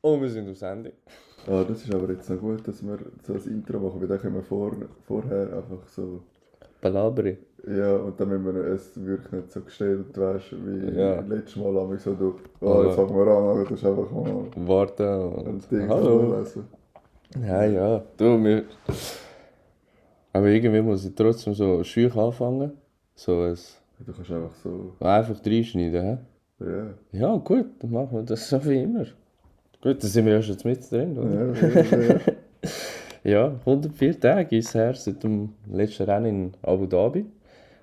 Und wir sind auf Sendung. Ah, das ist aber jetzt noch gut, dass wir so ein Intro machen, weil dann können wir vor, vorher einfach so... Balabri. Ja, und dann müssen wir es wirklich nicht so gestellt, weißt wie Ja. letztes Mal haben wir so, du, oh, jetzt fangen wir an, aber das ist einfach mal Warten ein und... Ding Hallo. Ja, ja. Du, wir... Aber irgendwie muss ich trotzdem so schüch anfangen. So ein... Du kannst einfach so, Einfach reinschneiden, hä? ja, Ja, gut, dann machen wir das so wie immer. Gut, dann sind wir ja schon mit drin, ja, oder? ja, ja. Ja, 104 Tage ist her seit dem letzten Rennen in Abu Dhabi.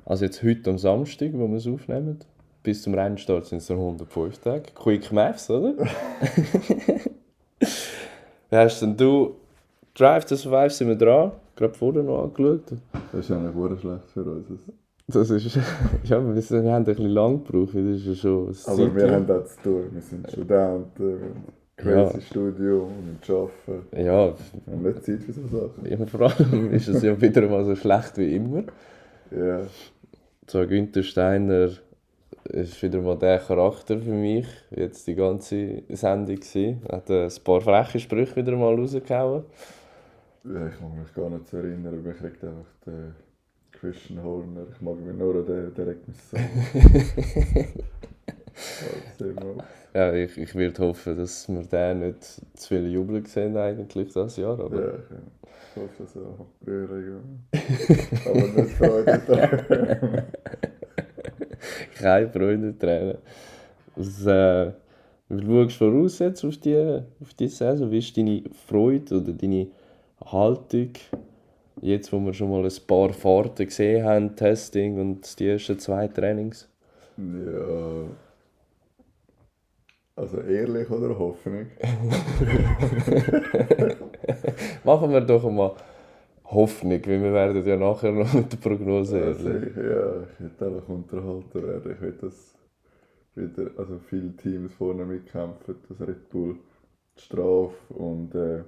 Also jetzt heute am Samstag, wo wir es aufnehmen. Bis zum Rennstart sind es dann 105 Tage. Quick Maths, oder? Wie hast denn du Drive to Survive sind wir dran? Gerade vorher noch angeschaut. Das ist eigentlich sehr schlecht für uns. Das ist... ja, wir sind- wir haben ein bisschen lang gebraucht, das ist ja schon... Aber wir Zeitchen. haben das zu tun, wir sind Studenten, crazy Studium, wir arbeiten, Ja, wir haben nicht Zeit für so Sachen. ja, vor allem ist es ja wieder mal so schlecht wie immer. Ja, So Günther Steiner ist wieder mal der Charakter für mich. Jetzt die ganze Sendung gewesen. Hat ein paar freche Sprüche wieder mal rausgehauen. ja, ich mag mich gar nicht so erinnern, aber ich kriegt einfach den Christian Horner, ich mag mich nur an den, der regt mich so. Ja. Ja, ich, ich würde hoffen, dass wir den nicht zu viel jubeln sehen eigentlich dieses Jahr. Aber Ja, ich hoffe so, Rührung. Aber nicht Freude daran. keine Freunde-Tränen. Was, äh, wie schaust du voraus jetzt auf die, auf die Saison? Wie ist deine Freude oder deine Haltung? Jetzt, wo wir schon mal ein paar Fahrten gesehen haben, Testing und die ersten zwei Trainings. Ja. Also ehrlich oder Hoffnung? Machen wir doch mal Hoffnung, weil wir werden ja nachher noch mit der Prognose Also ehrlich. ich, ja, ich will einfach unterhalten werden. Ich will, dass wieder, also viele Teams vorne mitkämpfen, dass Red Bull die Strafe und äh,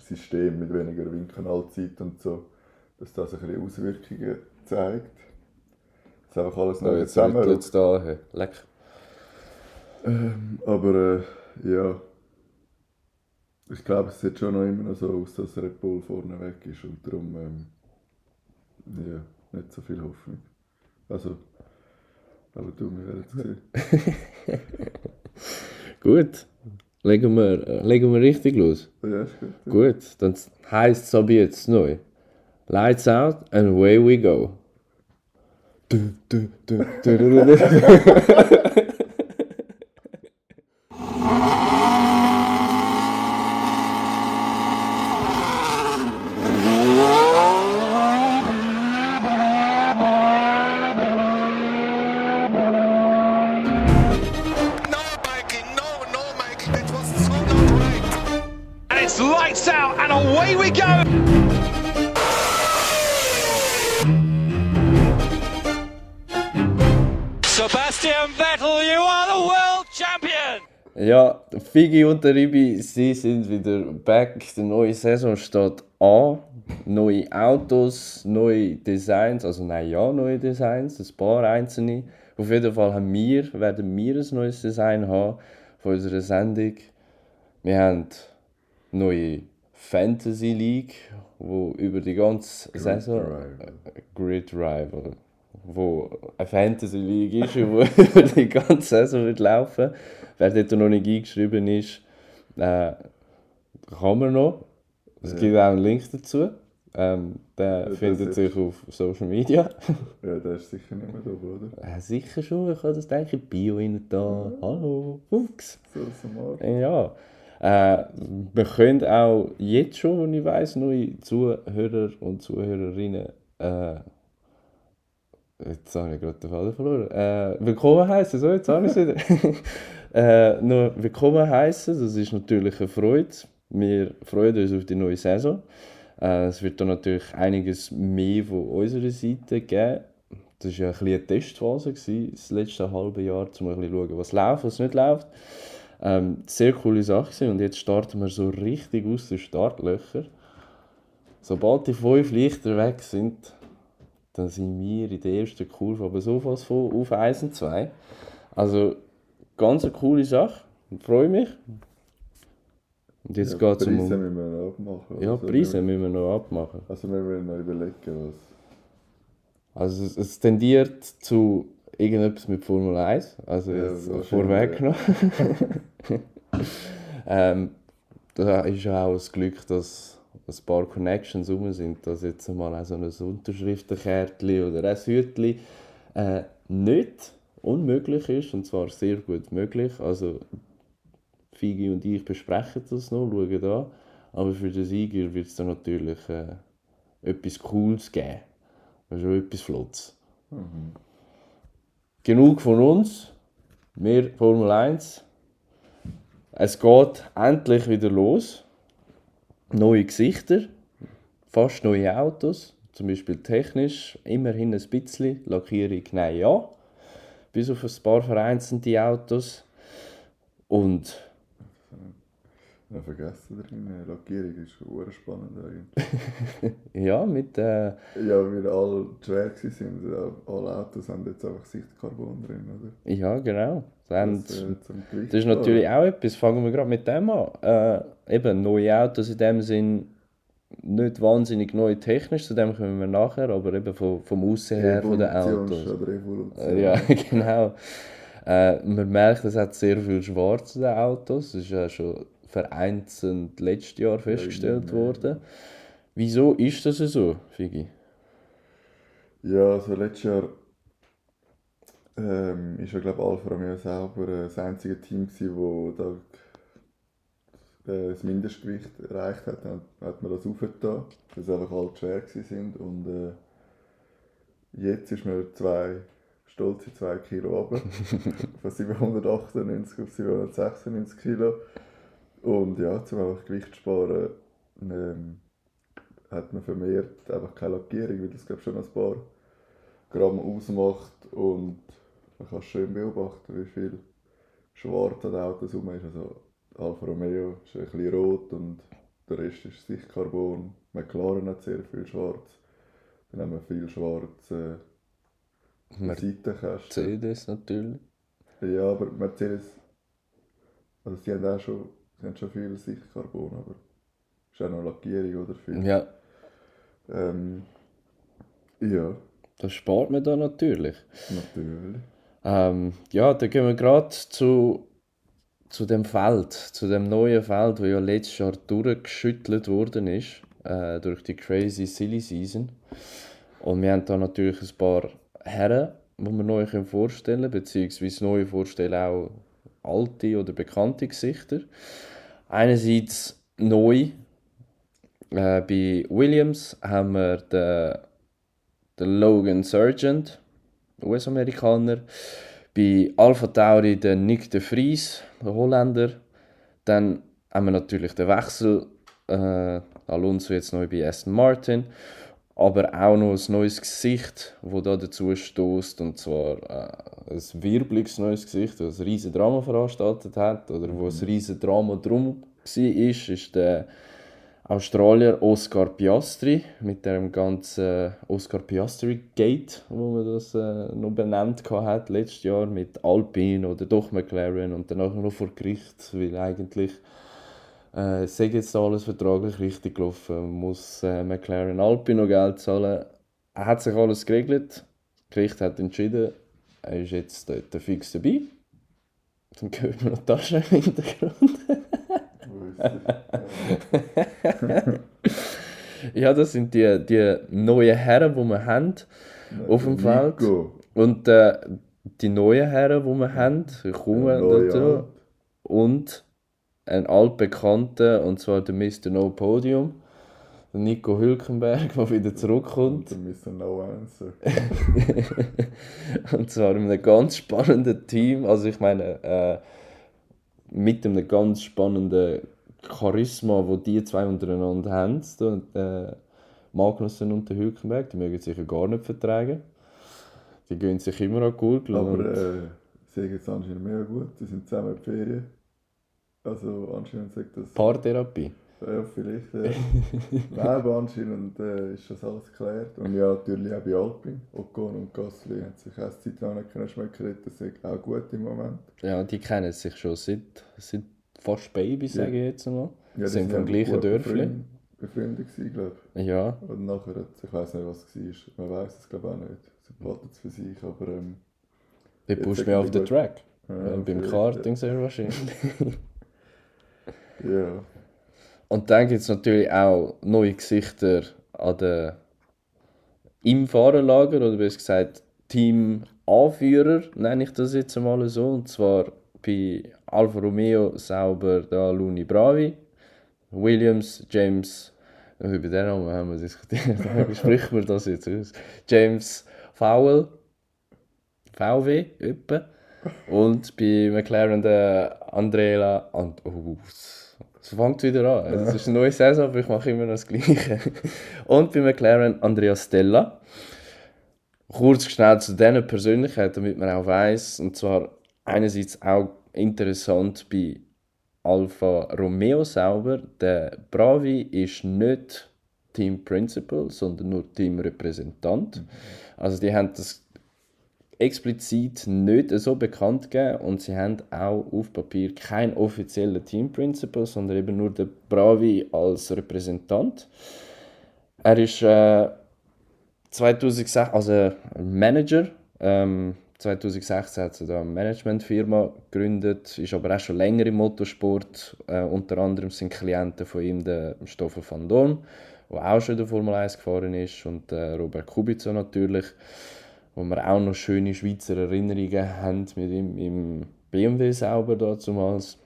System mit weniger Windkanalzeit und so, dass das ein bisschen Auswirkungen zeigt. Dass einfach alles So, noch jetzt zusammen es da. Leck. Ähm, aber äh, ja, ich glaube, es sieht schon noch immer noch so aus, dass Red Bull vorne weg ist und darum ähm, ja, nicht so viel Hoffnung. Also, aber du, wir werden es sehen. Gut, legen wir, äh, legen wir richtig los. Ja, ist gut. Gut, dann heisst es aber jetzt neu. Lights out and away we go. Du, du, du, Figi und der Ribi, sie sind wieder back. Die neue Saison steht an. Neue Autos, neue Designs, also nein, ja, neue Designs, ein paar einzelne. Auf jeden Fall haben wir, werden wir ein neues Design haben von unserer Sendung. Wir haben neue Fantasy League, wo über die ganze Saison Drive. äh, Grid Rival, wo eine Fantasy League ist wo über die ganze Saison wird laufen. Wer dort noch nicht eingeschrieben ist, äh, kann man noch. Es gibt auch einen Link dazu. Ähm, der das findet sich auf Social Media. Ja, der ist sicher nicht mehr da, oder? äh, sicher schon, ich habe das denke ich Bio rein da. Hallo, Fuchs. So. Ja. Äh, wir können auch jetzt schon, wenn ich weiss, neue Zuhörer und Zuhörerinnen. Äh, jetzt habe ich gerade den Faden verloren. Äh, willkommen heißen, so, jetzt habe ich es wieder. äh, noch willkommen heißen, das ist natürlich eine Freude. Wir freuen uns auf die neue Saison. Äh, es wird dann natürlich einiges mehr von unserer Seite geben. Das war ja ein eine Testphase, gewesen, das letzte halbe Jahr, um ein bisschen zu schauen, was läuft, was nicht läuft. Ähm, sehr coole Sache gewesen. und jetzt starten wir so richtig aus den Startlöchern. Sobald die fünf Lichter weg sind, dann sind wir in der ersten Kurve, aber sowas von auf 1 und 2. Also ganz eine coole Sache, ich freue mich. Und jetzt ja, geht es um... Preise müssen wir noch abmachen. Ja, Also, Preise wir- müssen wir noch abmachen. Also wir müssen noch überlegen, was... Also es, es tendiert zu irgendetwas mit Formel 1, also Ja, jetzt wahrscheinlich, vorweggenommen. ähm, da ist ja auch das Glück, dass ein paar Connections rum sind, dass jetzt mal so ein Unterschriftenkärtchen oder ein Hütchen äh, nicht unmöglich ist, und zwar sehr gut möglich. Also Figi und ich besprechen das noch, schauen da. Aber für den Sieger wird es dann natürlich äh, etwas Cooles geben. Also etwas Flottes. Genug von uns. Wir Formel 1. Es geht endlich wieder los. Neue Gesichter. Fast neue Autos. Zum Beispiel technisch. Immerhin ein bisschen. Lackierung, nein, ja. Bis auf ein paar vereinzelte Autos. Und Ja, vergessen drin, Lackierung ist schon spannend eigentlich. ja, mit. Äh, Ja, weil alle schwer waren. ja, Alle Autos haben jetzt einfach Sichtcarbon drin, oder? ja, genau. Dann, Das, äh, Das ist natürlich auch etwas, fangen wir gerade mit dem an. Äh, eben, neue Autos in dem Sinn nicht wahnsinnig neu technisch, zu dem kommen wir nachher, aber eben vom, vom Aussehen her von den Autos. Äh, Ja, genau. Äh, man merkt, es hat sehr viel Schwarz in den Autos. Das ist ja schon vereinzelt letztes Jahr festgestellt mehr. worden. Wieso ist das so, Figi? Ja, also letztes Jahr ähm, ist ja, glaube Alfa Romeo selber äh, das einzige Team gewesen, das da das Mindestgewicht erreicht hat. Dann hat man das aufgetan, weil sie einfach alle schwer sind. Und äh, jetzt ist man zwei, stolze 2 Kilo runter, von 798 auf 796 Kilo. Und ja, zum einfach Gewicht sparen, ähm, hat man vermehrt einfach keine Lackierung, weil das glaube schon ein paar Gramm ausmacht und man kann schön beobachten, wie viel Schwarz an Autos rum ist. Also Alfa Romeo ist ein bisschen rot und der Rest ist Sichtcarbon. McLaren hat sehr viel Schwarz. Dann haben wir viel Schwarz äh, Seitenkästen. Mercedes natürlich. Ja, aber Mercedes, also sie haben auch schon, sie haben schon viel Sichtcarbon, aber ist auch noch Lackierung oder viel. Ja, Ähm, ja, das spart man da natürlich. natürlich. Ähm, ja, dann gehen wir gerade zu, zu dem Feld, zu dem neuen Feld, das ja letztes Jahr durchgeschüttelt worden ist, äh, durch die crazy Silly Season. Und wir haben da natürlich ein paar Herren, die wir neu vorstellen können, beziehungsweise neu vorstellen auch alte oder bekannte Gesichter. Einerseits neu, äh, bei Williams haben wir den, den Logan Sargent, US-Amerikaner. Bei Alpha Tauri den Nick de Vries, der Holländer. Dann haben wir natürlich den Wechsel. Äh, Alonso jetzt neu bei Aston Martin. Aber auch noch ein neues Gesicht, das da dazu stößt. Und zwar äh, ein wirbeliges neues Gesicht, das ein riesen Drama veranstaltet hat. Oder wo ein riesen Drama drum war, ist, ist der Australier Oscar Piastri mit dem ganzen Oscar Piastri Gate, wo man das äh, noch benannt hat letztes Jahr mit Alpine oder doch McLaren und danach noch vor Gericht, weil eigentlich äh, sei jetzt alles vertraglich richtig gelaufen, muss äh, McLaren Alpine noch Geld zahlen. Er hat sich alles geregelt, das Gericht hat entschieden, er ist jetzt dort fix dabei. Dann hört man noch Taschen im Hintergrund. Er? Ja, das sind die, die neuen Herren, die wir haben auf dem Feld. Und äh, die neuen Herren, die wir haben, kommen dazu. Und ein altbekannter, und zwar der Mr. No Podium, Nico Hülkenberg, der wieder zurückkommt. Und Mr. No Answer. Und zwar in einem ganz spannenden Team. Also ich meine, äh, mit einem ganz spannenden Charisma, wo die zwei untereinander haben. So, äh, Magnussen und der Hülkenberg, die mögen sich ja gar nicht vertragen. Die gehen sich immer an die Gurgel. Aber äh, sie sagen jetzt anscheinend mehr gut. Die sind zusammen in die Ferien. Also anscheinend sagt das... Paartherapie. Ja, vielleicht. Nein, aber anscheinend äh, ist das alles geklärt. Und ja, natürlich auch bei Alpine. Ocon und Gasly haben sich auch Zeit lang nicht können schmecken Das ist auch gut im Moment. Ja, die kennen sich schon seit, seit fast Baby, sage ich jetzt mal. Ja, die sind vom gleichen Dörfli. befreund- Befreundet gewesen, glaube ich. Ja, Und nachher, hat, ich weiß nicht, was es war. Man weiß es, glaube ich, auch nicht. Sie behalten es für sich, aber ähm, Jetzt pusht mich die auf den. Track. ja, Äh, beim Karting sehr wahrscheinlich. Ja. Und dann gibt es natürlich auch neue Gesichter an der, im Fahrerlager, oder besser gesagt Team-Anführer, nenne ich das jetzt einmal so. Und zwar bei Alfa Romeo sauber da Luni Bravi, Williams, James, äh, über den Namen haben wir diskutiert, wie spricht man das jetzt aus? James Fowell, VW, etwa. Und bei McLaren der Andrea. And oh, es fängt wieder an. Es ist eine neue Saison, aber ich mache immer das Gleiche. Und bei McLaren Andrea Stella. Kurz schnell zu diesen Persönlichkeiten, damit man auch weiß. Und zwar einerseits auch interessant bei Alfa Romeo selber. Der Bravi ist nicht Team Principal, sondern nur Teamrepräsentant. Also die haben das explizit nicht so bekannt gegeben und sie haben auch auf Papier keinen offiziellen Team Principal, sondern eben nur der Bravi als Repräsentant. Er ist äh, 2006, also Manager, ähm, 2016 hat er da eine Managementfirma gegründet, ist aber auch schon länger im Motorsport. Äh, unter anderem sind Klienten von ihm der Stoffel van Dorn, der auch schon in der Formel 1 gefahren ist, und äh, Robert Kubica natürlich wo wir auch noch schöne Schweizer Erinnerungen haben mit ihm im BMW selber damals.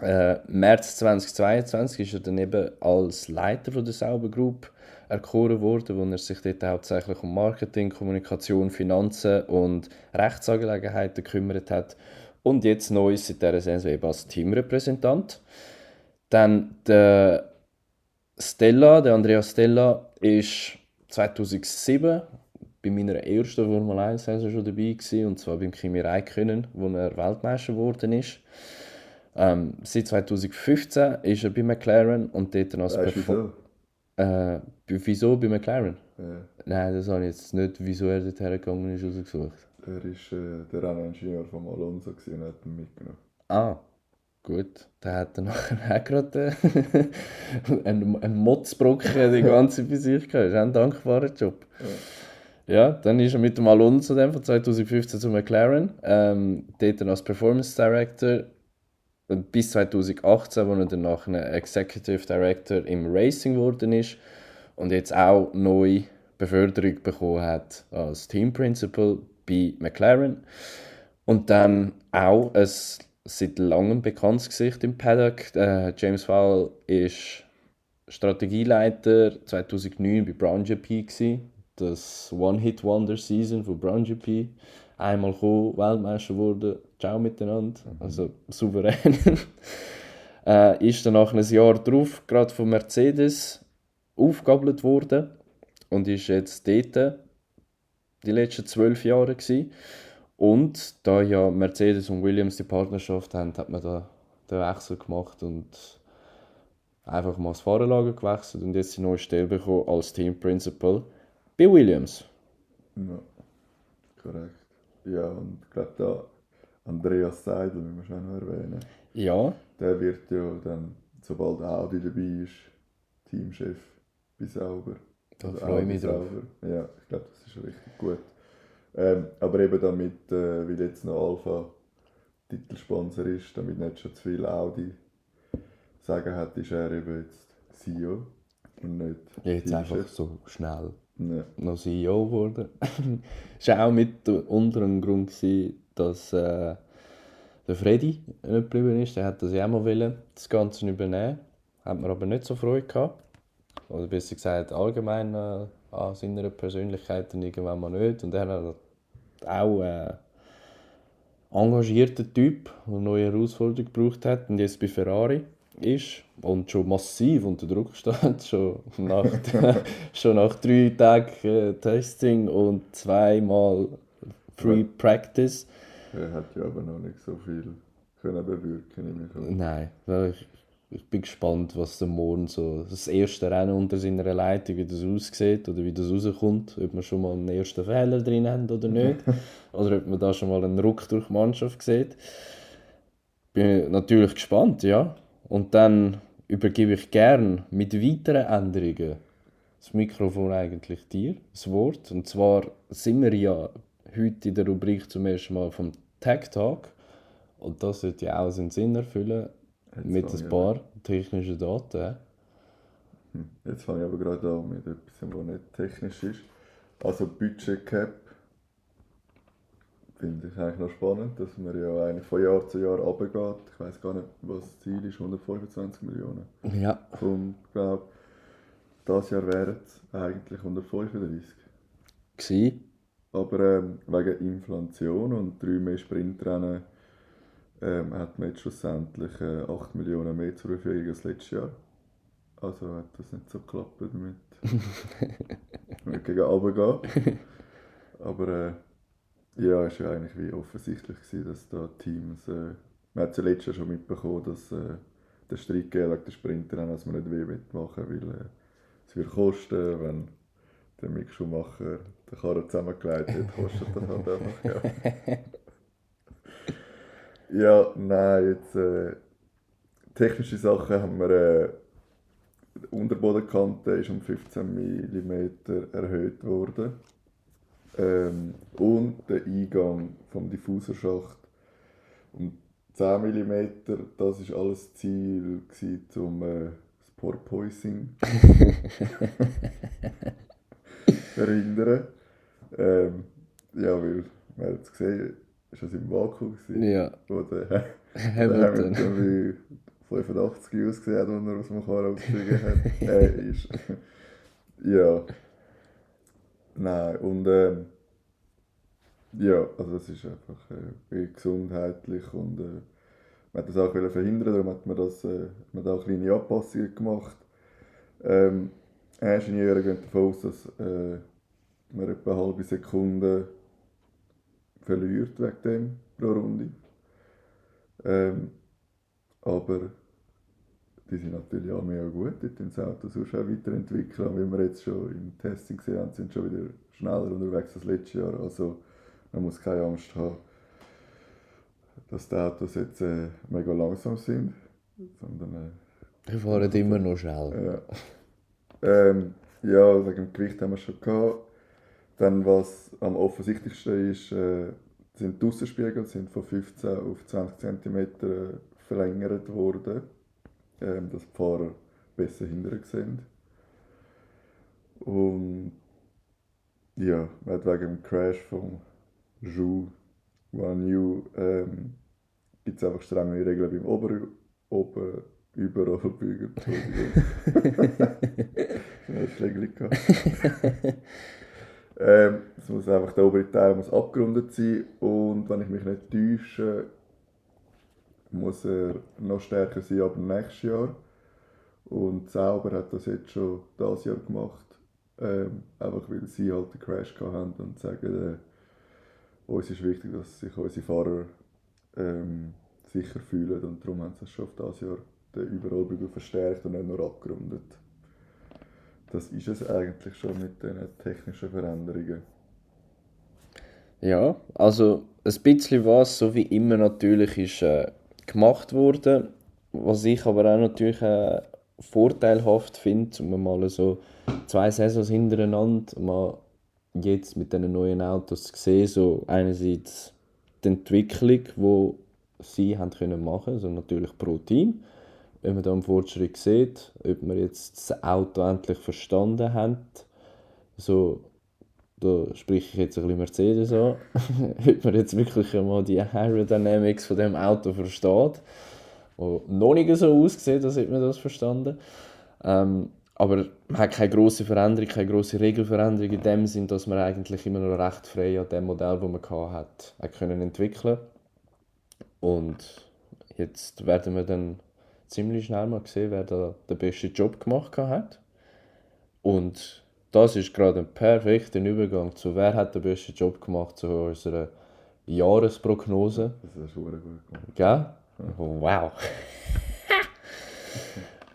Äh, März 2022 ist er dann eben als Leiter von der Sauber Group erkoren worden, wo er sich dort hauptsächlich um Marketing, Kommunikation, Finanzen und Rechtsangelegenheiten gekümmert hat. Und jetzt neu seit dieser Saison eben als Teamrepräsentant. Dann der Stella, der Andrea Stella, ist 2007 bei meiner ersten Formel 1 Saison schon dabei gewesen, und zwar beim Kimi Räikkönen, wo er Weltmeister geworden ist. Ähm, seit 2015 ist er bei McLaren und dort dann als Weißt du Perform- wieso? Äh, wieso bei McLaren? Ja. Nein, das habe ich jetzt nicht, wieso er dort hergegangen ist, rausgesucht. Er war äh, der Renningenieur von Alonso und hat ihn mitgenommen. Ah, gut. Der hat dann nachher auch gerade äh, einen, einen Motzbrocken die ganze bei sich gehabt. Das ist auch ein dankbarer Job. Ja, dann ist er mit dem Alonso dann von 2015 zu McLaren. Ähm, dort dann als Performance Director bis 2018, wo er dann nachher Executive Director im Racing geworden ist und jetzt auch neu Beförderung bekommen hat als Team Principal bei McLaren. Und dann auch ein seit langem bekanntes Gesicht im Paddock. Äh, James Fowle ist Strategieleiter 2009 bei Brown GP gewesen. Das One-Hit-Wonder-Season von Brown GP. Einmal gekommen, Weltmeister wurde, ciao miteinander. Also souverän. äh, ist dann nach einem Jahr drauf gerade von Mercedes aufgabelt worden und ist jetzt dort die letzten zwölf Jahre gewesen. Und da ja Mercedes und Williams die Partnerschaft haben, hat man da den Wechsel gemacht und einfach mal das Fahrerlager gewechselt und jetzt die neue Stelle bekommen als Team Principal bei Williams. Ja, korrekt. Ja, und ich glaube, da Andreas Seidel, müssen wir schon noch erwähnen. Ja, Der wird ja dann, sobald Audi dabei ist, Teamchef bei Sauber. Da Also freue ich mich drauf. Sauber. Ja, ich glaube, das ist richtig gut. Ähm, aber eben damit, äh, weil jetzt noch Alpha Titelsponsor ist, damit nicht schon zu viel Audi sagen hat, ist er eben jetzt CEO und nicht jetzt einfach so schnell Ja. noch CEO geworden. Es war auch mit unter einem Grund, gewesen, dass äh, der Freddy nicht geblieben ist. Der hat das ja auch mal das Ganze übernehmen. Hat mir aber nicht so Freude gehabt. Oder besser gesagt, allgemein äh, an seiner Persönlichkeit und irgendwann mal nicht. Und er hat auch äh, engagierter Typ, der neue Herausforderung gebraucht hat und jetzt bei Ferrari ist und schon massiv unter Druck steht, schon nach, schon nach drei Tagen äh, Testing und zweimal Free Practice. Er hat ja aber noch nicht so viel können bewirken. Nein, ich, ich bin gespannt, was der morgen so das erste Rennen unter seiner Leitung, wie das aussieht oder wie das rauskommt, ob wir schon mal einen ersten Fehler drin haben oder nicht, oder ob man da schon mal einen Ruck durch die Mannschaft sieht. Bin natürlich gespannt, ja. Und dann übergebe ich gern mit weiteren Änderungen das Mikrofon eigentlich dir, das Wort. Und zwar sind wir ja heute in der Rubrik zum ersten Mal vom Tag Talk. Und das sollte ja auch seinen Sinn erfüllen mit fange ein paar technischen Daten. Jetzt fange ich aber gerade an mit etwas, was nicht technisch ist. Also Budget Cap finde ich eigentlich noch spannend, dass man ja eigentlich von Jahr zu Jahr runtergeht. Ich weiß gar nicht, was das Ziel ist, 125 Millionen. Ja. Vom, glaub, das Jahr wären es eigentlich 135. Gsi. Aber ähm, wegen Inflation und drei mehr Sprintrennen ähm, hat man jetzt schlussendlich äh, 8 Millionen mehr zur Verfügung als letztes Jahr. Also hat das nicht so geklappt mit, mit gegen runtergehen. Aber äh, ja, es war ja eigentlich wie offensichtlich, gewesen, dass da Teams. Äh, man hat ja letztes Jahr schon mitbekommen, dass äh, der Streit gegeben wegen der Sprintrennen, dass man nicht weh machen will, weil äh, es wird kosten, wenn der Mick Schumacher den Karren zusammengelegt hat, kostet das halt einfach, ja. ja, nein, jetzt äh, technische Sachen haben wir, äh, die Unterbodenkante ist um 15 mm erhöht worden ähm, und der Eingang vom Diffuserschacht um 10 mm, das ist alles Ziel zum äh, Porpoising verhindern. Ähm, ja, weil man hat es gesehen, ist das im Vakuum gewesen, Ja. wo der, der Hamilton. Wie 85 ausgesehen hat, als er aus dem Karren ausgestiegen hat. äh, ist. ja. Nein, und ähm, ja, also das ist einfach äh, gesundheitlich und äh, man hat das auch verhindern, darum hat man, das, äh, man auch kleine Anpassungen gemacht. Ähm, Ingenieure gehen davon aus, dass äh, man etwa eine halbe Sekunde verliert wegen dem pro Runde. Ähm, aber die sind natürlich auch mehr gut, die das Auto sonst auch weiterentwickeln. Und wie wir jetzt schon im Testing gesehen haben, sind schon wieder schneller unterwegs als letztes Jahr. Also man muss keine Angst haben, dass die Autos jetzt äh, mega langsam sind, sondern Wir fahren immer noch schnell. äh, ja. Ähm, ja, wegen dem Gewicht haben wir schon gehabt. Dann, was am offensichtlichsten ist, äh, sind die Aussenspiegel sind von 15 auf 20 cm verlängert worden, ähm, dass die Fahrer besser hinterher sehen. Und ja, man hat wegen dem Crash von Zhu Guan Yu ähm, gibt es einfach strenge Regeln beim Ober. Entschuldigung. Schnell Schlägli gehabt. ähm, es muss einfach, der obere Teil muss abgerundet sein und wenn ich mich nicht täusche, muss er noch stärker sein ab dem nächsten Jahr. Und Sauber hat das jetzt schon dieses Jahr gemacht. Ähm, einfach weil sie halt den Crash haben und sagen, äh, uns ist wichtig, dass sich unsere Fahrer ähm, sicher fühlen und darum haben sie es schon auf dieses Jahr den Überrollbügel verstärkt und nicht nur abgerundet. Das ist es eigentlich schon mit den technischen Veränderungen. Ja, also ein bisschen was, so wie immer natürlich, ist äh, gemacht worden. Was ich aber auch natürlich äh, vorteilhaft finde, um mal so zwei Saisons hintereinander mal jetzt mit diesen neuen Autos zu sehen, so einerseits die Entwicklung, die sie haben können machen, also natürlich pro Team, wenn man da einen Fortschritt sieht, ob man jetzt das Auto endlich verstanden hat, so da spreche ich jetzt ein bisschen Mercedes an, ob man jetzt wirklich einmal die Aerodynamics von dem Auto versteht, wo noch nicht so als hätte man das verstanden. Ähm, aber man hat keine grosse Veränderung, keine grosse Regelveränderung in dem Sinn, dass man eigentlich immer noch recht frei an dem Modell, das man hat, hat können entwickeln Und jetzt werden wir dann ziemlich schnell mal sehen, wer da den besten Job gemacht hat. Und das ist gerade ein perfekter Übergang zu wer hat den besten Job gemacht zu unserer Jahresprognose. Das ist schon gut gemacht. Gell? Wow.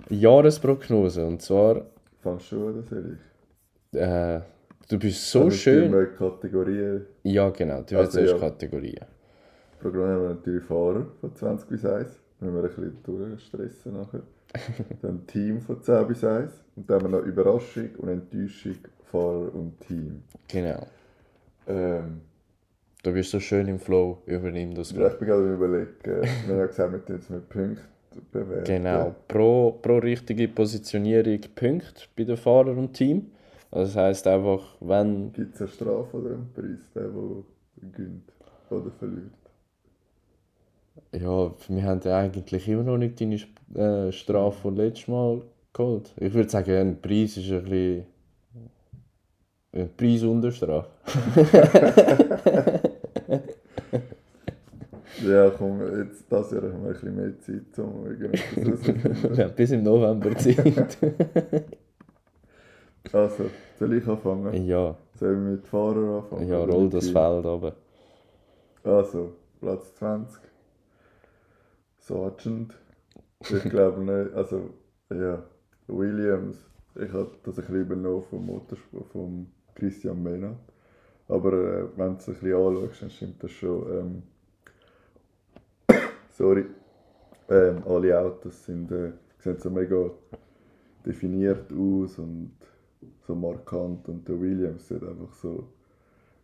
Jahresprognose. Und zwar, Fangst du an, das ehrlich? äh, du bist so Also, schön. Wir Kategorien. Ja, genau, du Also, hast ja. Kategorien. Programm haben wir natürlich Fahrer von 20 bis 1. müssen wir ein bisschen durchstressen nachher. dann Team von 10 bis 1. Und dann haben wir noch Überraschung und Enttäuschung, Fahrer und Team. Genau. Ähm, Du bist so schön im Flow, übernimm das ja, gerade. ich bin gerade überlegen, wir haben ja gesagt, wir tun es mit Punkten bewerten. Genau. Pro, pro richtige Positionierung Punkt bei den Fahrern und Team. Also das heisst einfach, wenn Gibt es eine Strafe oder einen Preis, der, der gönnt oder verliert? Ja, wir haben ja eigentlich immer noch nicht deine äh, Strafe von letztes Mal geholt. Ich würde sagen, ein Preis ist ein bisschen. Ein Preis unter Strafe. Ja, komm, jetzt, das Jahr haben wir ein bisschen mehr Zeit, um herauszufinden. Ja, bis im November Zeit. Also, soll ich anfangen? ja, Sollen wir mit Fahrer anfangen? ja, roll das? Feld runter. Also, Platz 20. Sargent. Ich glaube nicht, also, ja, Williams. Ich habe das ein bisschen übernommen vom Motorsport, vom Christian Mena. Aber äh, wenn du es ein bisschen anschaust, dann stimmt das schon. Ähm, sorry. Ähm, alle Autos sind, äh, sehen so mega definiert aus und so markant. Und der Williams sieht einfach so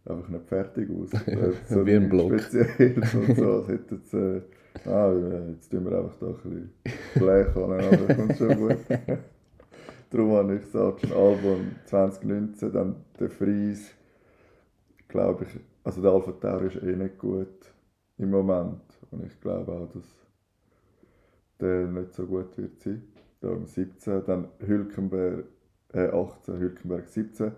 einfach nicht fertig aus. Äh, so Wie ein Block. Spezielles und so. als hätte jetzt, äh, ah, ja, jetzt tun wir einfach da ein bisschen Blech an, aber kommt schon gut. Darum habe ich gesagt, schon Album 2019, dann der Fries, glaube ich, also der Alpha Tauri ist eh nicht gut im Moment. Und ich glaube auch, dass der nicht so gut wird sein. Da im 17, dann Hülkenberg, äh 18, Hülkenberg 17.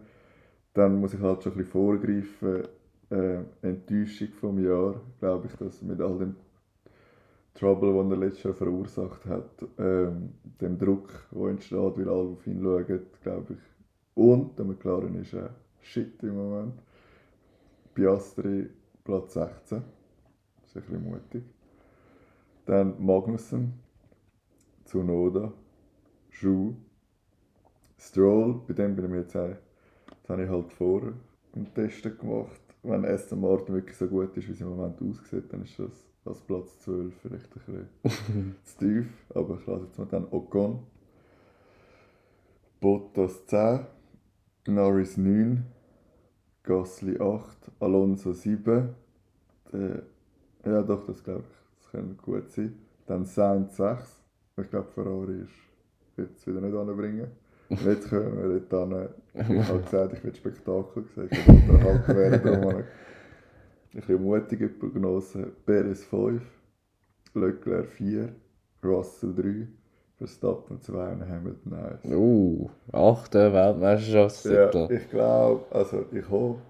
Dann muss ich halt schon ein bisschen vorgreifen, äh, Enttäuschung vom Jahr, glaube ich, dass mit all dem Trouble, den er letztes Jahr verursacht hat, ähm, dem Druck, der entsteht, weil alle auf ihn schauen, glaube ich. Und der McLaren ist äh, shit im Moment. Piastri Platz 16. Das ist ein bisschen mutig. Dann Magnussen, Tsunoda, Schuh, Stroll, bei dem bin ich mir jetzt auch, das habe ich halt vor dem Testen gemacht. Wenn Aston Martin wirklich so gut ist, wie es im Moment aussieht, dann ist das als Platz 12 vielleicht ein bisschen zu tief. Aber ich lasse jetzt mal dann Ocon. Bottas 10, Norris 9, Gasly 8, Alonso 7. Der, ja doch, das glaube ich, das könnte gut sein. Dann Sainz 6. Ich glaube Ferrari ist, wird es wieder nicht anbringen. Jetzt kommen wir dort hin. Ich habe gesagt, ich will Spektakel sehen. Ich will unterhalten werden. Darum habe ich ein bisschen mutige Prognose. Perez 5, Leclerc 4, Russell 3, Verstappen 2 und Hamilton 1. Uh, achte Ja, Weltmeisterschaftstitel. ich glaube, also ich hoffe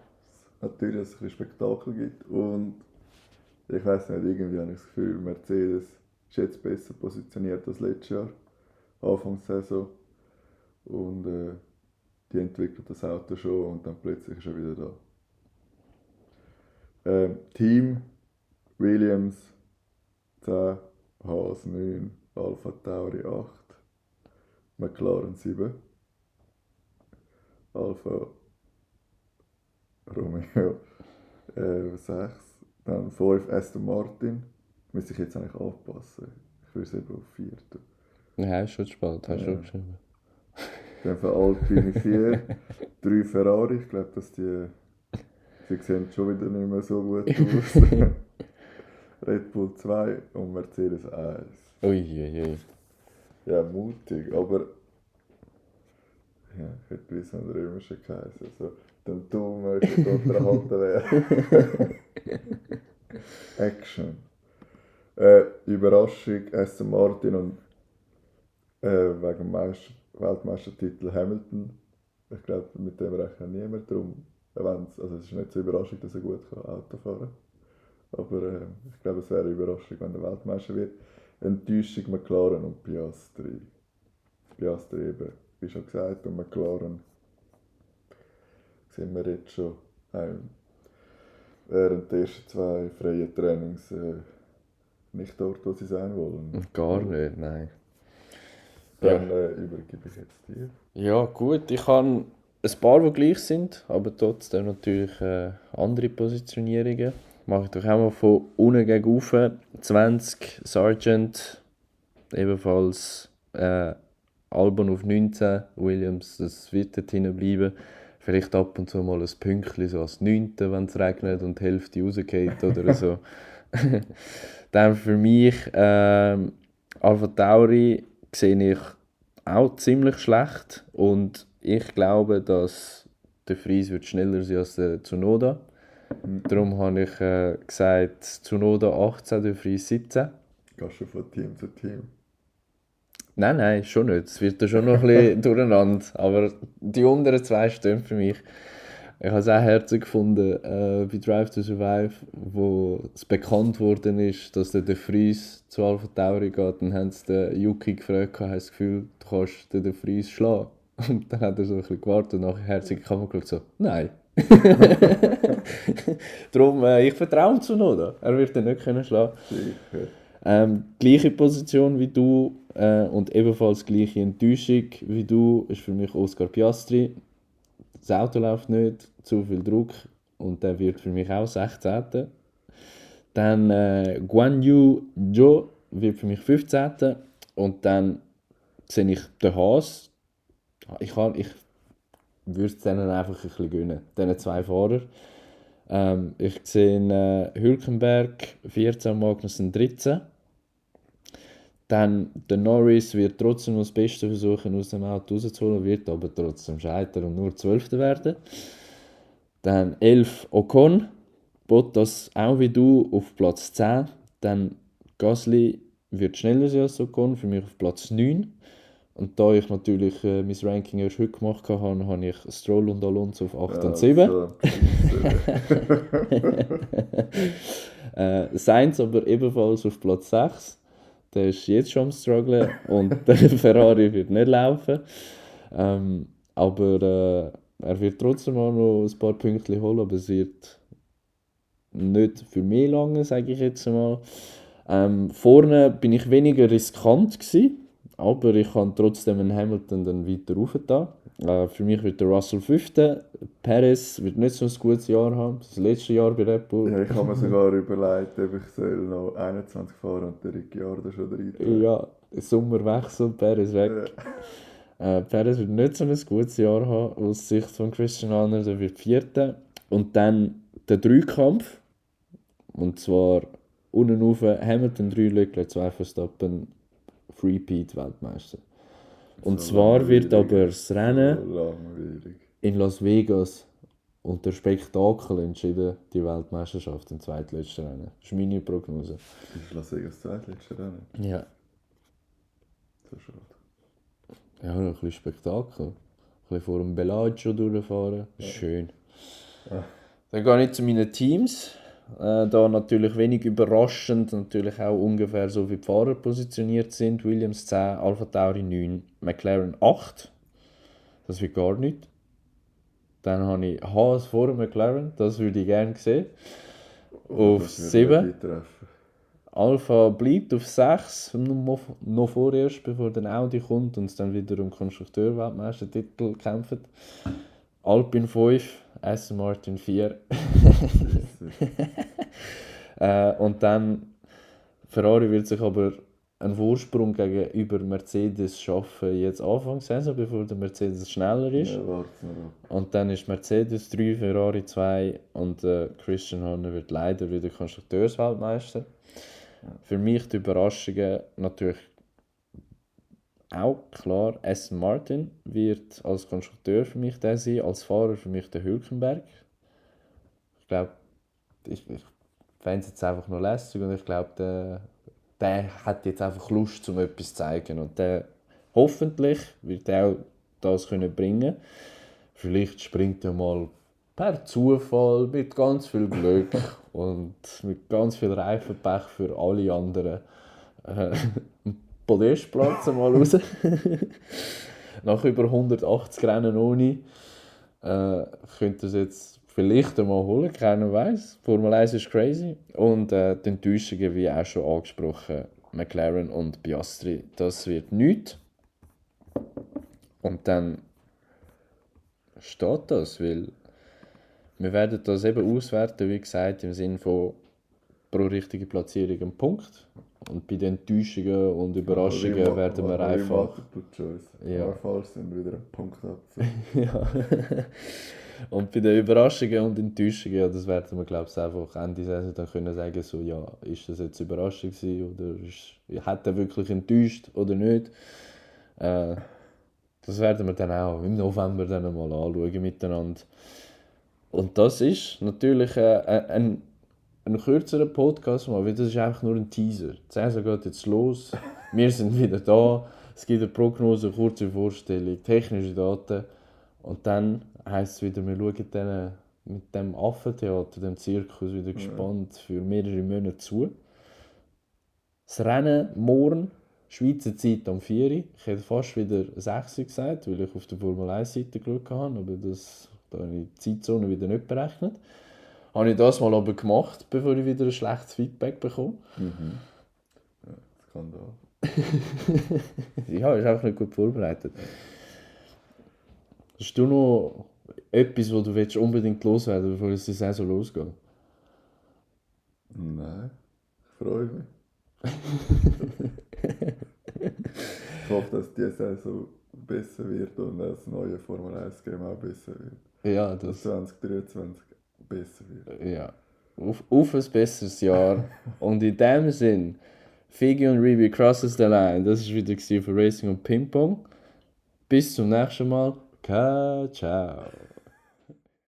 natürlich, dass es ein bisschen Spektakel gibt und ich weiß nicht, irgendwie habe ich das Gefühl, Mercedes ist jetzt besser positioniert als letztes Jahr, Anfangssaison und äh, die entwickelt das Auto schon und dann plötzlich ist er wieder da. Ähm, Team Williams 10, Haas 9, Alpha Tauri 8, McLaren 7. Alfa Romeo äh, 6. Dann 5 Aston Martin. Müsste ich jetzt eigentlich aufpassen. Ich würde es eben auf 4 tun. Nein, ist schon spät, hast du Ja. schon geschrieben. Dann für Alpine 4. 3 Ferrari. Ich glaube, dass die. Sie sehen schon wieder nicht mehr so gut aus. Red Bull 2 und Mercedes 1. Uiuiui. Ja, mutig, aber. Ja, ich hätte wissen, an der römischen geheißen. Also, dann du möchtest unterhalten werden. Action. Äh, Überraschung, Aston Martin und äh, wegen dem Meister, Weltmeistertitel Hamilton. Ich glaube, mit dem rechnet niemand drum. Wenn's, also es ist nicht so Überraschung, dass er gut kann Auto fahren kann. Aber äh, ich glaube, es wäre eine Überraschung, wenn er Weltmeister wird. Enttäuschung McLaren und Piastri. Piastri eben, wie schon gesagt, und McLaren sehen wir jetzt schon ähm, während der ersten zwei freien Trainings äh, nicht dort, wo sie sein wollen. Gar nicht, nein. Dann äh, übergebe ich jetzt dir. Ja, gut, ich habe ein paar, die gleich sind, aber trotzdem natürlich äh, andere Positionierungen. mache ich doch mal von unten gegen rauf. 20 Sargent, ebenfalls äh, Albon auf 19, Williams, das wird dort hinten. Vielleicht ab und zu mal ein Pünktchen, so als 9., wenn es regnet und die Hälfte rausgeht oder so. Dann für mich ähm, Alpha Tauri sehe ich auch ziemlich schlecht und ich glaube, dass der Fries wird schneller sein als der Tsunoda. Darum habe ich äh, gesagt, Tsunoda 18, der Fries 17. Gehst du von Team zu Team? Nein, nein, schon nicht. Es wird da schon noch ein bisschen durcheinander. Aber die unteren zwei stehen für mich. Ich habe es auch herzig gefunden äh, bei Drive to Survive, wo es bekannt worden ist, dass der De Vries zu Alpha Tauri geht. Dann haben sie den Yuki gefragt, hat das Gefühl, du kannst den De Vries schlagen. Und dann hat er so ein bisschen gewartet und nachher herzig in die Kamera geschaut, so, nein. Darum, äh, ich vertraue ihm zu Noda. Er wird den nicht können schlagen Sicher. ähm, gleiche Position wie du äh, und ebenfalls gleiche Enttäuschung wie du ist für mich Oscar Piastri. Das Auto läuft nicht, zu viel Druck und der wird für mich auch 16. Dann äh, Guan Yu Zhou wird für mich 15. Und dann sehe ich den Haas. Ich, kann, ich würde es denen einfach ein bisschen gönnen, diesen zwei Fahrern. Ähm, ich sehe äh, Hülkenberg 14, Magnussen 13. Dann der Norris wird trotzdem das Beste versuchen, aus dem Auto rauszuholen, wird aber trotzdem scheitern und nur 12. werden. Dann 11 Ocon, Bottas auch wie du auf Platz 10. Dann Gasly wird schneller sein als Ocon, für mich auf Platz 9. Und da ich natürlich äh, mein Ranking erst heute gemacht habe, habe ich Stroll und Alonso auf 8 und 7. Also, Äh, Sainz aber ebenfalls auf Platz 6. Der ist jetzt schon am strugglen und der Ferrari wird nicht laufen. Ähm, aber äh, er wird trotzdem auch noch ein paar Punkte holen, aber es wird nicht für mich lange, sage ich jetzt mal. Ähm, vorne bin ich weniger riskant gewesen, aber ich kann trotzdem einen Hamilton dann weiter raufgetan. Äh, für mich wird der Russell 5. Perez wird nicht so ein gutes Jahr haben, das letzte Jahr bei Red Bull. ja, ich habe mir sogar überlegt, ob ich soll noch 21 fahren und der Ricciardo schon rein. Ja, Sommerwechsel, Perez weg. Äh, Perez wird nicht so ein gutes Jahr haben aus Sicht von Christian Horner, der wird Vierter. Und dann der Dreikampf, und zwar unten rauf Hamilton 3 Leclerc 2 Verstappen, Freepeat Weltmeister. Und So zwar wird aber das Rennen So in Las Vegas unter Spektakel entschieden, die Weltmeisterschaft im zweitletzten Rennen. Das ist meine Prognose. Ist Las Vegas zweitletzte Rennen? Ja. So schade. Ja, noch ein bisschen Spektakel. Ein bisschen vor dem Bellagio durchfahren. Ist Schön. Dann gehe ich zu meinen Teams. Äh, da natürlich wenig überraschend, natürlich auch ungefähr so wie die Fahrer positioniert sind. Williams 10, Alpha Tauri 9, McLaren 8. Das wird gar nicht. Dann habe ich Haas vor McLaren, das würde ich gerne sehen. Auf Das würde 7. mich treffen. Alpha bleibt auf 6, noch, vorerst, bevor dann Audi kommt und es dann wieder um Konstrukteur-Weltmeistertitel kämpft. Alpine 5, Aston Martin 4. äh, und dann Ferrari wird sich aber einen Vorsprung gegenüber Mercedes schaffen, jetzt Anfang Saison, bevor der Mercedes schneller ist. Ja. Und dann ist Mercedes 3, Ferrari 2 und äh, Christian Horner wird leider wieder Konstrukteursweltmeister. Für mich die Überraschungen natürlich auch klar, Aston Martin wird als Konstrukteur für mich der sein, als Fahrer für mich der Hülkenberg. Ich glaube, ich, ich fände es jetzt einfach noch lässig und ich glaube, der, der hat jetzt einfach Lust, um etwas zu zeigen und der hoffentlich wird er auch das können bringen. Vielleicht springt er mal per Zufall mit ganz viel Glück und mit ganz viel Reifenpech für alle anderen äh, Podestplatz mal raus. Nach über 180 Rennen ohne äh, könnte es jetzt vielleicht einmal holen, keiner weiß. Formel 1 ist crazy. Und äh, die Enttäuschungen, wie auch schon angesprochen, McLaren und Piastri, das wird nichts. Und dann steht das, weil wir werden das eben auswerten, wie gesagt, im Sinne von pro richtige Platzierung einen Punkt. Und bei den Enttäuschungen und Überraschungen Rema- werden wir einfach. tut schon uns. Ja. Ja. falsch sind wieder einen Punkt ab. ja. Und bei den Überraschungen und Enttäuschungen, ja, das werden wir, glaube ich, einfach Ende Saison dann können sagen, so, ja, ist das jetzt Überraschung gewesen oder ist, hat er wirklich enttäuscht oder nicht. Äh, das werden wir dann auch im November dann mal anschauen miteinander. Und das ist natürlich äh, ein, ein, kürzerer Podcast, mal, weil das ist einfach nur ein Teaser. Die Saison geht jetzt los, wir sind wieder da, es gibt eine Prognose, eine kurze Vorstellung, technische Daten und dann heisst es wieder, wir schauen dann mit dem Affentheater, dem Zirkus, wieder gespannt für mehrere Monate zu. Das Rennen morgen, Schweizer Zeit am 4 Uhr. Ich hätte fast wieder 6 Uhr gesagt, weil ich auf der Formel 1 Seite geschaut habe, aber das, da habe ich die Zeitzone wieder nicht berechnet. Habe ich das mal aber gemacht, bevor ich wieder ein schlechtes Feedback bekomme. Skandal. Ja, ist einfach nicht gut vorbereitet. Hast du noch etwas, wo du willst unbedingt loswerden bevor es die Saison losgeht? Nein, ich freue mich. ich hoffe, dass die Saison besser wird und das neue Formel 1 Game auch besser wird. Ja, Dass das, 2023 besser wird. ja. Auf, auf ein besseres Jahr. und in dem Sinn, Figi und Reeby crosses the line. Das war wieder für Racing und Ping Pong. Bis zum nächsten Mal. Ciao.